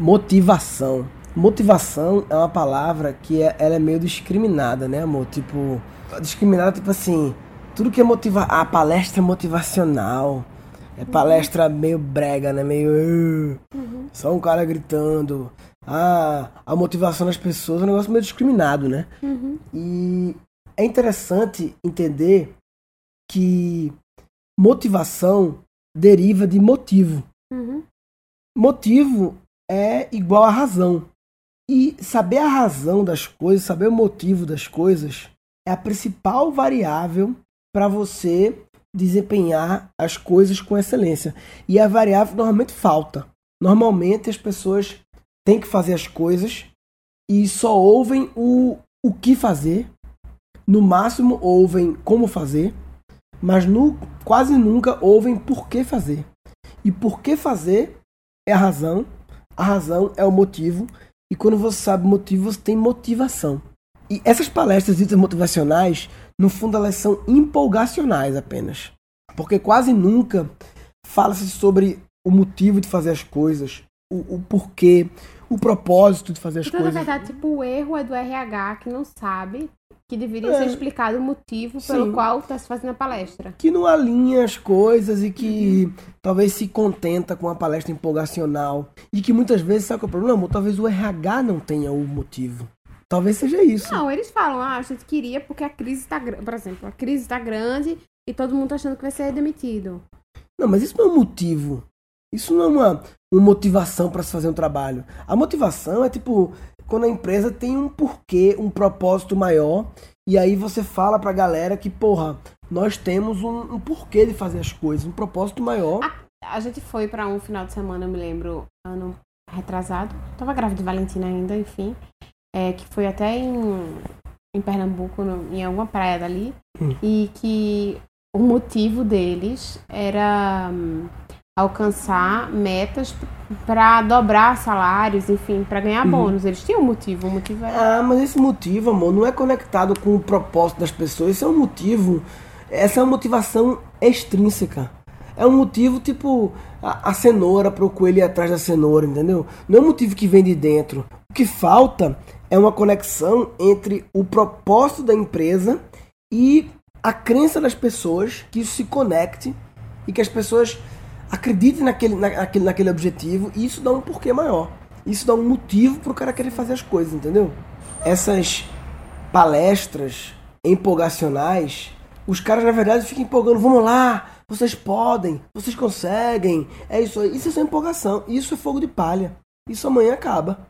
Motivação. Motivação é uma palavra que é, ela é meio discriminada, né, amor? Tipo, discriminada, tipo assim, tudo que é motiva a palestra motivacional, é palestra meio brega, né? Meio. Uhum. Só um cara gritando. Ah, a motivação das pessoas é um negócio meio discriminado, né? Uhum. E é interessante entender que motivação deriva de motivo. Uhum. Motivo é igual a razão. E saber a razão das coisas, saber o motivo das coisas, é a principal variável para você desempenhar as coisas com excelência. E a variável normalmente falta. Normalmente as pessoas têm que fazer as coisas e só ouvem o, o que fazer. No máximo ouvem como fazer, mas no, quase nunca ouvem por que fazer. E por que fazer é a razão, a razão é o motivo, e quando você sabe o motivo, você tem motivação. E essas palestras ditas motivacionais, no fundo, elas são empolgacionais apenas. Porque quase nunca fala-se sobre o motivo de fazer as coisas, o, o porquê, o propósito de fazer as então, coisas. Na verdade, tipo, o erro é do RH que não sabe que deveria é. ser explicado o motivo Sim. pelo qual está se fazendo a palestra. Que não alinha as coisas e que uhum. talvez se contenta com a palestra empolgacional. E que muitas vezes, sabe qual é o problema? Talvez o RH não tenha o motivo. Talvez seja isso. Não, eles falam, ah, a gente queria porque a crise está grande. Por exemplo, a crise está grande e todo mundo tá achando que vai ser demitido. Não, mas isso não é um motivo. Isso não é uma, uma motivação para se fazer um trabalho. A motivação é tipo quando a empresa tem um porquê, um propósito maior, e aí você fala pra galera que, porra, nós temos um, um porquê de fazer as coisas, um propósito maior. A, a gente foi para um final de semana, eu me lembro, ano retrasado. Tava grávida de Valentina ainda, enfim. É, que foi até em, em Pernambuco, no, em alguma praia dali. Hum. E que o motivo deles era hum, alcançar metas para dobrar salários, enfim, para ganhar uhum. bônus. Eles tinham um motivo, o motivo era... Ah, mas esse motivo, amor, não é conectado com o propósito das pessoas. Esse é um motivo, essa é uma motivação extrínseca. É um motivo tipo a, a cenoura para o coelho ir atrás da cenoura, entendeu? Não é um motivo que vem de dentro. O que falta é uma conexão entre o propósito da empresa e a crença das pessoas que isso se conecte e que as pessoas acreditem naquele, naquele, naquele objetivo e isso dá um porquê maior. Isso dá um motivo para o cara querer fazer as coisas, entendeu? Essas palestras empolgacionais, os caras na verdade ficam empolgando, vamos lá, vocês podem, vocês conseguem, é isso aí. Isso é só empolgação, isso é fogo de palha. Isso amanhã acaba.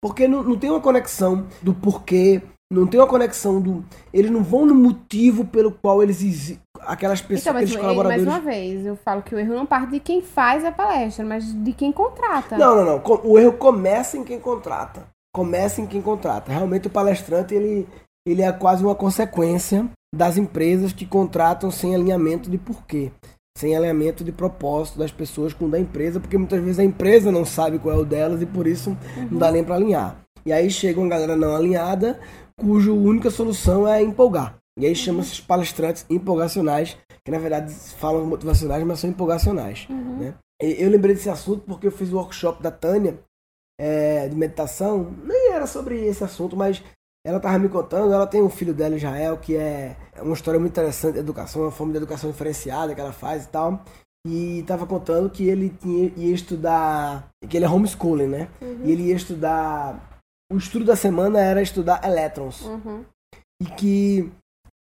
Porque não, não tem uma conexão do porquê, não tem uma conexão do. Eles não vão no motivo pelo qual eles. Aquelas pessoas, então, aqueles colaboradores. Mais uma vez, eu falo que o erro não parte de quem faz a palestra, mas de quem contrata. Não, não, não. O erro começa em quem contrata. Começa em quem contrata. Realmente o palestrante, ele, ele é quase uma consequência das empresas que contratam sem alinhamento de porquê. Sem alinhamento de propósito das pessoas com o da empresa, porque muitas vezes a empresa não sabe qual é o delas e por isso uhum. não dá nem para alinhar. E aí chega uma galera não alinhada, cuja única solução é empolgar. E aí chama esses palestrantes empolgacionais, que na verdade falam motivacionais, mas são empolgacionais. Uhum. Né? Eu lembrei desse assunto porque eu fiz o workshop da Tânia é, de meditação. Nem era sobre esse assunto, mas ela estava me contando. Ela tem um filho dela, Israel, que é uma história muito interessante de educação, uma forma de educação diferenciada que ela faz e tal. E estava contando que ele tinha, ia estudar, que ele é homeschooling, né? Uhum. E ele ia estudar o estudo da semana era estudar elétrons. Uhum. E que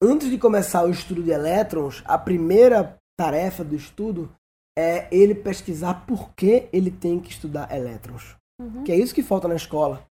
antes de começar o estudo de elétrons, a primeira tarefa do estudo é ele pesquisar por que ele tem que estudar elétrons. Uhum. Que é isso que falta na escola.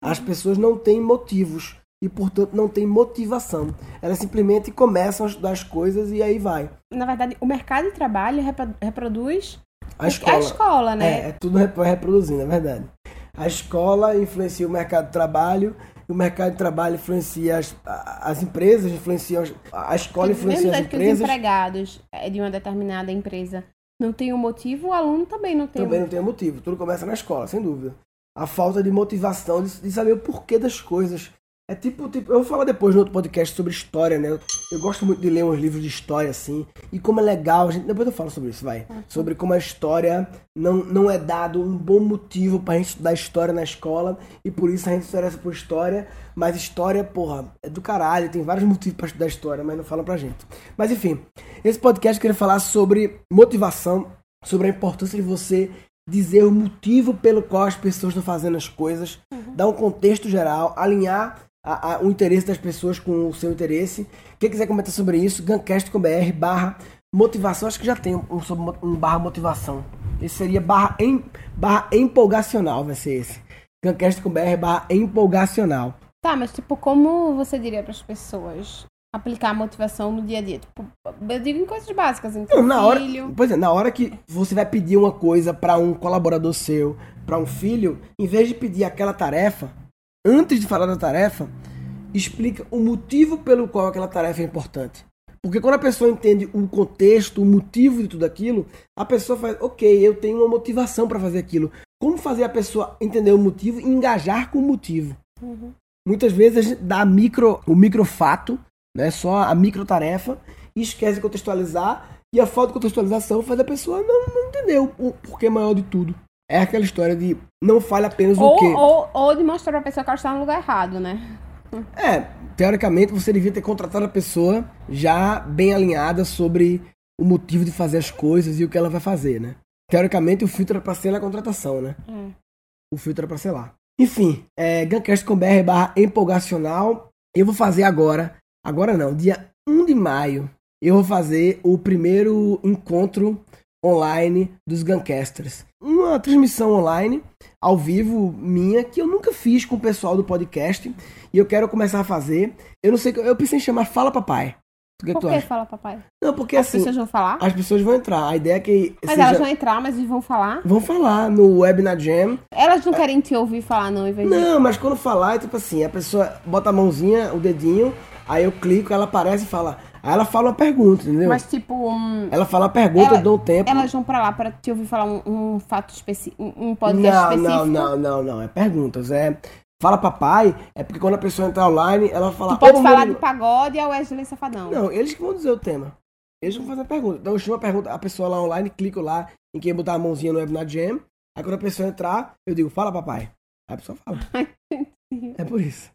As uhum. pessoas não têm motivos e, portanto, não têm motivação. Elas simplesmente começam a estudar as coisas e aí vai. Na verdade, o mercado de trabalho reproduz a escola, a escola né? É, é tudo reproduzindo, é verdade. A escola influencia o mercado de trabalho, o mercado de trabalho influencia as, as empresas, influencia a escola influencia as empresas. que os empregados é, de uma determinada empresa não tem um motivo, o aluno também não tem. Também um... não tem um motivo. Tudo começa na escola, sem dúvida. A falta de motivação de, de saber o porquê das coisas. É tipo, tipo, eu vou falar depois no outro podcast sobre história, né? Eu gosto muito de ler uns livros de história, assim, e como é legal, a gente, depois eu falo sobre isso, vai. Sobre como a história não, não é dado um bom motivo pra gente estudar história na escola, e por isso a gente se interessa por história, mas história, porra, é do caralho, tem vários motivos pra estudar história, mas não falam pra gente. Mas enfim, esse podcast eu queria falar sobre motivação, sobre a importância de você dizer o motivo pelo qual as pessoas estão fazendo as coisas, dar um contexto geral, alinhar a, a, o interesse das pessoas com o seu interesse. Quem quiser comentar sobre isso, gancast.com.br barra motivação, acho que já tem um, sobre mo- um barra motivação. Esse seria barra, em, barra empolgacional, vai ser esse. gancast.com.br barra empolgacional. Tá, mas tipo, como você diria para as pessoas aplicar a motivação no dia a dia? Tipo, eu digo em coisas básicas, então, Não, na hora, filho. pois é, na hora que você vai pedir uma coisa para um colaborador seu, para um filho, em vez de pedir aquela tarefa, antes de falar da tarefa, explica o motivo pelo qual aquela tarefa é importante. Porque quando a pessoa entende o contexto, o motivo de tudo aquilo, a pessoa faz, ok, eu tenho uma motivação para fazer aquilo. Como fazer a pessoa entender o motivo e engajar com o motivo? Uhum. Muitas vezes a gente dá micro, o microfato, né, só a microtarefa, e esquece de contextualizar, e a falta de contextualização faz a pessoa não, não entender o, o porquê maior de tudo. É aquela história de não fale apenas o Ou, quê. ou, ou de mostrar pra pessoa que ela está no lugar errado, né? É, teoricamente você devia ter contratado a pessoa já bem alinhada sobre o motivo de fazer as coisas e o que ela vai fazer, né? Teoricamente o filtro era pra ser na contratação, né? É. O filtro era pra ser lá. Enfim, é, gancast.com.br barra empolgacional. Eu vou fazer agora, agora não, dia 1 de maio, eu vou fazer o primeiro encontro online dos Guncasters. Uma transmissão online, ao vivo, minha, que eu nunca fiz com o pessoal do podcast. E eu quero começar a fazer. Eu não sei, eu pensei em chamar Fala Papai. O que, Por tu que fala, papai? Não, porque As assim, pessoas vão falar? as pessoas vão entrar. A ideia é que Mas elas vão entrar, mas vão falar. vão falar no Webinar Jam. Elas não querem te ouvir falar, não, em. Não, mas quando falar, é tipo assim, a pessoa bota a mãozinha, o dedinho, aí eu clico, ela aparece e fala. Aí ela fala uma pergunta, entendeu? Mas, tipo, um, Ela fala a pergunta, Ela- eu dou um tempo. elas vão pra lá pra te ouvir falar um, um fato específico, um podcast não, específico. não, não, não, não. É perguntas. É. Fala papai, é porque quando a pessoa entrar online, ela vai falar. Tu pode "Ô, falar Murilo." de pagode ao Wesley Safadão. Não, eles que vão dizer o tema. Eles vão fazer a pergunta. Então eu chamo a pergunta, a pessoa lá online, clico lá em quem botar a mãozinha no Webinar Jam. Aí quando a pessoa entrar, eu digo, fala papai. Aí a pessoa fala. É por isso.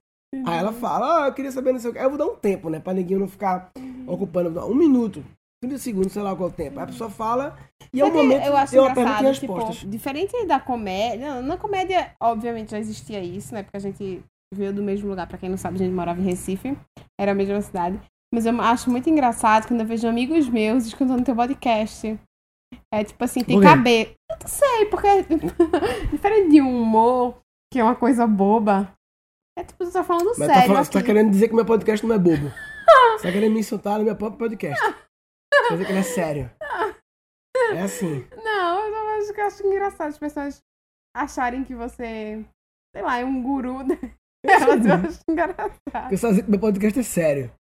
Aí ela fala, ah, eu queria saber não sei o que. Aí eu vou dar um tempo, né? Pra ninguém não ficar ocupando um minuto, 30 segundos, sei lá qual é tempo. Aí a pessoa fala e é o momento eu acho de uma pergunta e engraçado, tipo, diferente da comédia. Não, na comédia, obviamente, já existia isso, né? Porque a gente veio do mesmo lugar, pra quem não sabe, a gente morava em Recife, era a mesma cidade. Mas eu acho muito engraçado quando eu vejo amigos meus escutando teu podcast. É tipo assim, tem cabelo. Eu não sei, porque diferente de um humor, que é uma coisa boba. É tipo, você tá falando Mas tá, sério. falando, você tá querendo dizer que meu podcast não é bobo. Você tá querendo me insultar no meu próprio podcast. Dizer que ele é sério. É assim. Não, eu só acho que eu acho engraçado as pessoas acharem que você, sei lá, é um guru delas. Eu acho engraçado. Porque eu só que meu podcast é sério.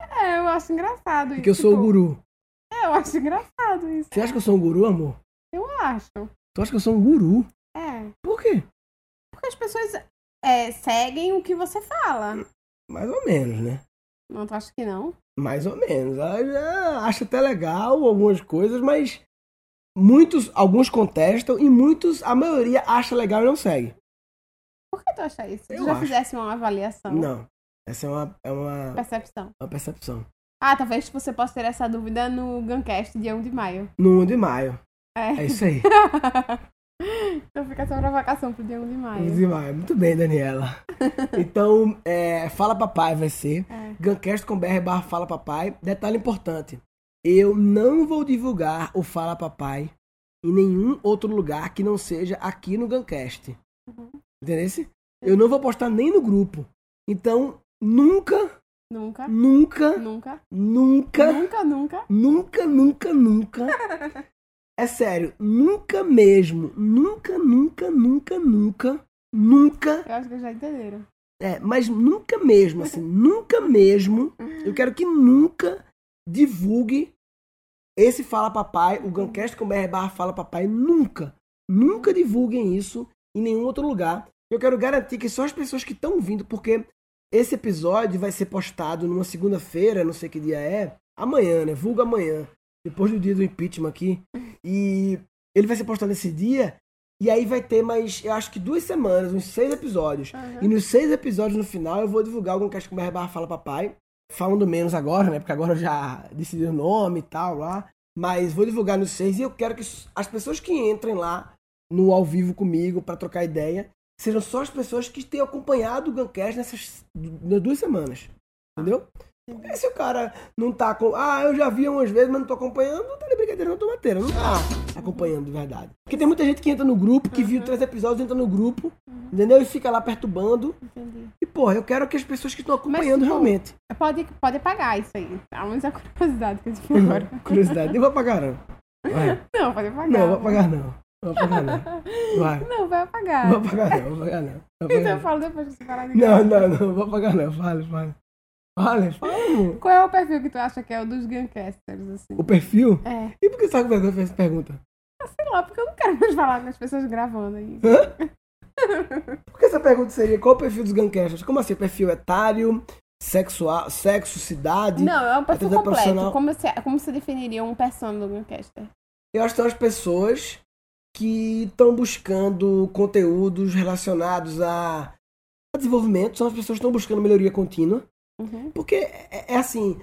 É, eu acho engraçado isso. Porque eu sou o tipo, guru. É, eu acho engraçado isso. Você acha que eu sou um guru, amor? Eu acho. Tu acha que eu sou um guru? É. Por quê? Porque as pessoas é, seguem o que você fala. Mais ou menos, né? Não, tu acha que não? Mais ou menos. Ela já acha até legal algumas coisas, mas muitos, alguns contestam e muitos, a maioria acha legal e não segue. Por que tu acha isso? Se Eu tu já acho. fizesse uma avaliação, Não. Essa é uma, é uma, percepção. uma percepção. Ah, talvez você possa ter essa dúvida no Guncast dia 1 de maio. No 1 de maio. É. É isso aí. então fica essa provocação pro 1 de 1 maio. de maio. Muito bem, Daniela. Então, é, Fala Papai vai ser É. gancast.com.br barra Fala Papai. Detalhe importante. Eu não vou divulgar o Fala Papai em nenhum outro lugar que não seja aqui no Gancast. Uhum. Entendeu? Eu não vou postar nem no grupo. Então, nunca, Nunca. nunca, Nunca. nunca, Nunca, nunca. nunca, nunca, nunca. É sério, nunca mesmo. Nunca, nunca, nunca, nunca, nunca. Eu acho que já entenderam. É, mas nunca mesmo, assim, nunca mesmo. Eu quero que nunca divulgue esse Fala Papai, o Guncast com BR barra Fala Papai, nunca, nunca divulguem isso em nenhum outro lugar. Eu quero garantir que só as pessoas que estão vindo, porque esse episódio vai ser postado numa segunda-feira, não sei que dia é, amanhã, né? Vulga amanhã, depois do dia do impeachment aqui. E ele vai ser postado nesse dia. E aí vai ter mais, eu acho que duas semanas, uns seis episódios. Uhum. E nos seis episódios no final eu vou divulgar algum cast com o barra fala papai. Falando menos agora, né? Porque agora eu já decidi o nome e tal lá. Mas vou divulgar nos seis e eu quero que as pessoas que entrem lá no ao vivo comigo para trocar ideia sejam só as pessoas que tenham acompanhado o Guncast nessas nas duas semanas. Entendeu? Se o cara não tá com. Ah, eu já vi umas vezes, mas não tô acompanhando, não tá de brincadeira, não tô mateira. Não tá acompanhando de verdade. Porque tem muita gente que entra no grupo, que viu três episódios, entra no grupo, entendeu? E fica lá perturbando. Entendi. E, porra, eu quero que as pessoas que estão acompanhando tipo, realmente. Pode, pode pagar isso aí. A única curiosidade que eu tive agora. Curiosidade. Nem vou apagar, não. Vai. Não, pode pagar. Não, vou apagar, não. Vou apagar, não. Vai. Não, vai apagar. Não vou apagar, não. Vou apagar, não. Vou Então apagar, eu falo depois que você parar de não. Não, não, não. Vou apagar, não. Fale, fale. Fale, fala, amor. Qual é o perfil que tu acha que é o dos Guncasters, assim? O perfil? É. E por que vergonha de fazer essa pergunta? Sei lá, porque eu não quero mais falar com as pessoas gravando aí. Hã? Por que essa pergunta seria qual o perfil dos Guncasters? Como assim? Perfil etário, sexual, sexo, cidade? Não, é um perfil completo. Como você, como você definiria um persona do Guncaster? Eu acho que são as pessoas que estão buscando conteúdos relacionados a desenvolvimento, são as pessoas que estão buscando melhoria contínua. Uhum, Porque é, é assim,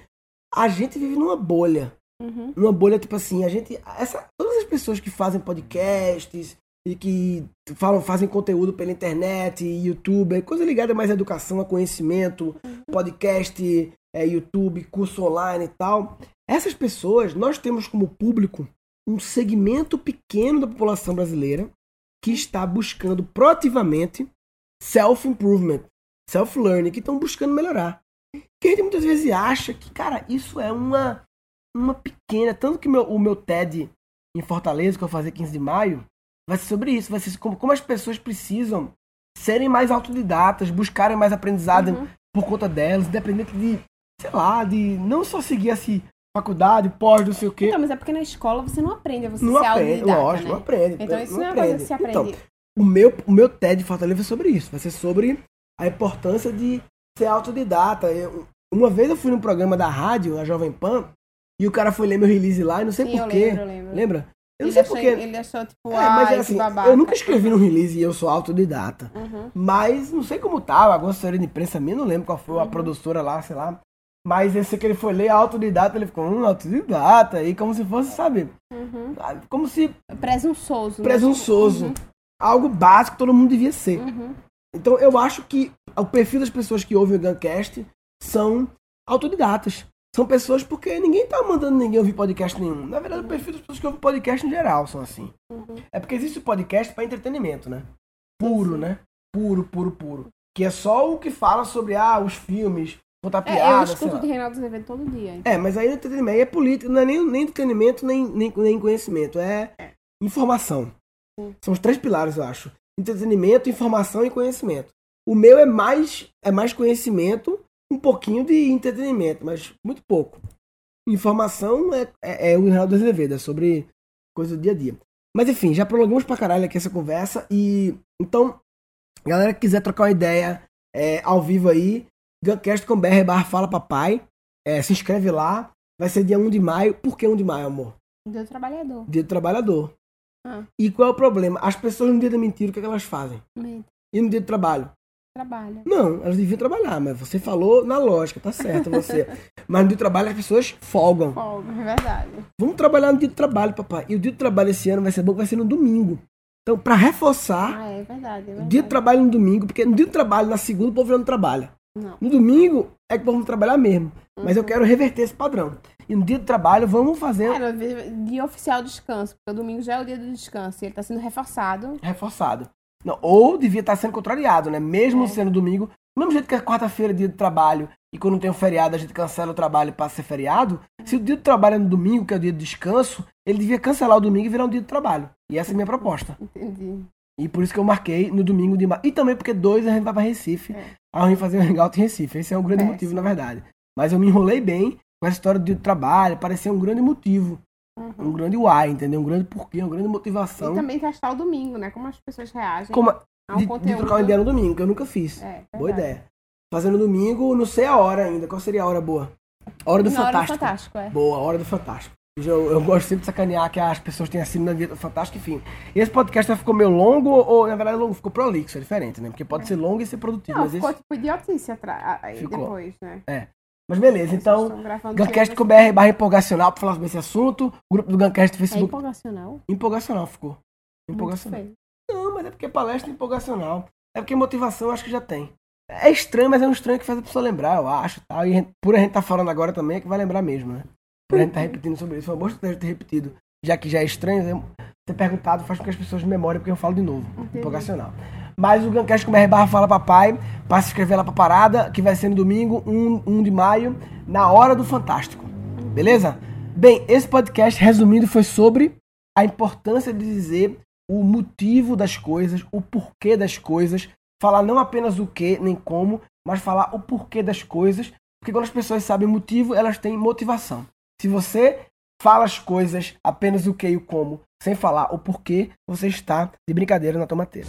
a gente vive numa bolha. uhum, Numa bolha, tipo assim, a gente. Essa, todas as pessoas que fazem podcasts e que falam, fazem conteúdo pela internet, YouTube, é coisa ligada mais à educação, a conhecimento, podcast, é, YouTube, curso online e tal. Essas pessoas, nós temos como público um segmento pequeno da população brasileira que está buscando proativamente self-improvement, self-learning, que estão buscando melhorar. Que a gente muitas vezes acha que, cara, isso é uma, uma pequena. Tanto que meu, o meu TED em Fortaleza, que eu vou fazer 15 de maio, vai ser sobre isso. Vai ser como, como as pessoas precisam serem mais autodidatas, buscarem mais aprendizado Uhum. por conta delas, independente de, sei lá, de não só seguir assim, faculdade, pós, não sei o quê. Então, mas é porque na escola você não aprende, você não se aprende, autodidata, lógico, né? não aprende. Então isso não é uma coisa que se aprende. Então, o meu, o meu TED Fortaleza é sobre isso. Vai ser sobre a importância de ser autodidata. Eu- uma vez eu fui num programa da rádio, a Jovem Pan, e o cara foi ler meu release lá, e não sei Sim, porquê. lembro, eu lembro. Lembra? Eu não ele, sei achou, porquê. ele achou, tipo, É, mas ai, é assim, que babaca. eu nunca escrevi no release e eu sou autodidata. Uhum. Mas não sei como tava, alguma assessoria de imprensa minha, não lembro qual foi a Uhum. produtora lá, sei lá. Mas eu sei que ele foi ler autodidata, ele ficou, hum, autodidata, e como se fosse, sabe, Uhum. como se Presunçoso. né? presunçoso. Uhum. Algo básico que todo mundo devia ser. Então eu acho que o perfil das pessoas que ouvem o Guncast são autodidatas. São pessoas porque ninguém tá mandando ninguém ouvir podcast nenhum. Na verdade, o perfil das pessoas que ouvem podcast em geral são assim. Uhum. É porque existe o podcast para entretenimento, né? Puro, né? Puro, puro, puro. Que é só o que fala sobre ah, os filmes, contar É, eu piada, escuto de Reinaldo Azevedo todo dia. É, mas aí entretenimento aí é político, não é nem, nem entretenimento, nem, nem, nem conhecimento, é É. informação. Sim. São os três pilares, eu acho. Entretenimento, informação e conhecimento. O meu é mais, é mais conhecimento, um pouquinho de entretenimento, mas muito pouco. Informação é, é, é o Reinaldo Azevedo, é sobre coisa do dia a dia. Mas enfim, já prolongamos pra caralho aqui essa conversa e então, galera que quiser trocar uma ideia é, ao vivo aí, guncast.com.br barra fala papai, é, se inscreve lá, vai ser dia 1 de maio. Por que 1 de maio, amor? Do trabalhador. Dia do trabalhador. Ah. E qual é o problema? As pessoas no dia da mentira, o que, é que elas fazem? Mente, E no dia do trabalho? Trabalha. Não, elas deviam trabalhar, mas você falou na lógica, tá certo você. mas no dia do trabalho as pessoas folgam. Folga, é verdade. Vamos trabalhar no dia do trabalho, papai. E o dia do trabalho esse ano vai ser bom, vai ser no domingo. Então, pra reforçar, Ah, é verdade, é verdade. dia do trabalho no domingo, porque no dia do trabalho, na segunda, o povo já não trabalha. Não. No domingo é que o povo não trabalhar mesmo. Mas eu Uhum. quero reverter esse padrão. E no dia do trabalho, vamos fazer dia oficial descanso, porque o domingo já é o dia do descanso e ele tá sendo reforçado. reforçado. Não, ou devia estar sendo contrariado, né? Mesmo É. sendo domingo. Do mesmo jeito que a quarta-feira é dia de trabalho e quando tem um feriado a gente cancela o trabalho e passa a ser feriado. Se o dia do trabalho é no domingo, que é o dia de descanso, ele devia cancelar o domingo e virar um dia de trabalho. E essa é a minha proposta. Entendi. E por isso que eu marquei no domingo de. E também porque dois a gente vai pra Recife. É. A gente fazer um hangout em Recife. Esse é um grande É, motivo, sim. na verdade. Mas eu me enrolei bem com essa história do trabalho. Parecia um grande motivo. Uhum. Um grande why, entendeu? Um grande porquê, uma grande E motivação. também testar o domingo, né? Como as pessoas reagem Como ao de, de conteúdo. trocar uma ideia no domingo, que eu nunca fiz. É, Boa verdade. ideia. Fazendo domingo, não sei a hora ainda. Qual seria a hora boa? A hora do Na hora do Fantástico. Fantástico, é. Boa, a hora do Fantástico. Eu, eu gosto sempre de sacanear que as pessoas têm assistido na vida do Fantástico, enfim. E esse podcast já ficou meio longo, ou na verdade longo, ficou prolixo, é diferente, né? Porque pode ser longo e ser produtivo. Não, mas, ficou esse... tipo idiotice atrás, aí Ficou. depois, né? Mas beleza, então. Guncast com BR barra empolgacional pra falar sobre esse assunto. O grupo do Guncast do É Facebook. empolgacional. empolgacional ficou. Empolgacional. Não, mas é porque palestra é empolgacional. É porque motivação eu acho que já tem. É estranho, mas é um estranho que faz a pessoa lembrar, eu acho. Tal. E por a gente tá falando agora também é que vai lembrar mesmo, né? Por a gente tá repetindo sobre isso. Foi uma boa estratégia ter repetido. Já que já é estranho, né? Ter perguntado faz com que as pessoas memorem, porque eu falo de novo. Entendi. Empolgacional. Mas o Guncast com barra fala papai, para se inscrever lá pra parada, que vai ser no domingo, 1, 1 de maio, na hora do Fantástico. Beleza? Bem, esse podcast, resumindo, foi sobre a importância de dizer o motivo das coisas, o porquê das coisas, falar não apenas o que nem como, mas falar o porquê das coisas, porque quando as pessoas sabem o motivo, elas têm motivação. Se você fala as coisas apenas o que e o como, sem falar o porquê, você está de brincadeira na tomateira.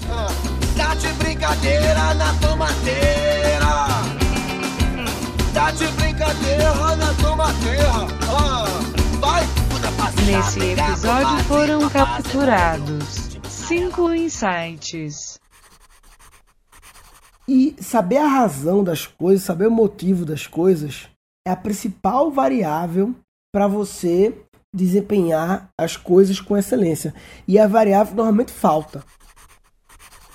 Tá de brincadeira na tomateira. Tá de brincadeira na tomateira. Ah, vai. Nesse episódio foram passa. capturados cinco insights. E saber a razão das coisas, saber o motivo das coisas, é a principal variável para você desempenhar as coisas com excelência. E a variável normalmente falta.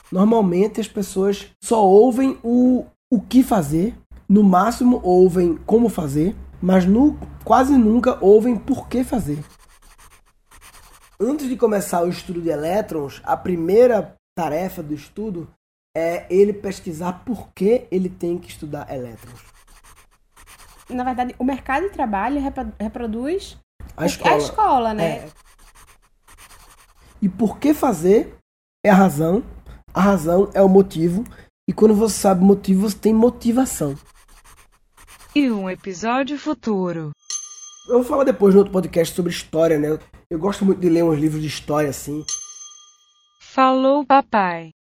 Normalmente as pessoas só ouvem o, o que fazer, no máximo ouvem como fazer, mas nu, quase nunca ouvem por que fazer. Antes de começar o estudo de elétrons, a primeira tarefa do estudo é ele pesquisar por que ele tem que estudar elétrons. Na verdade, o mercado de trabalho repro- reproduz A a escola. escola, né? É. E por que fazer é a razão, a razão é o motivo, e quando você sabe o motivo, você tem motivação. E um episódio futuro. Eu vou falar depois no outro podcast sobre história, né? Eu gosto muito de ler uns livros de história assim. Falou, papai.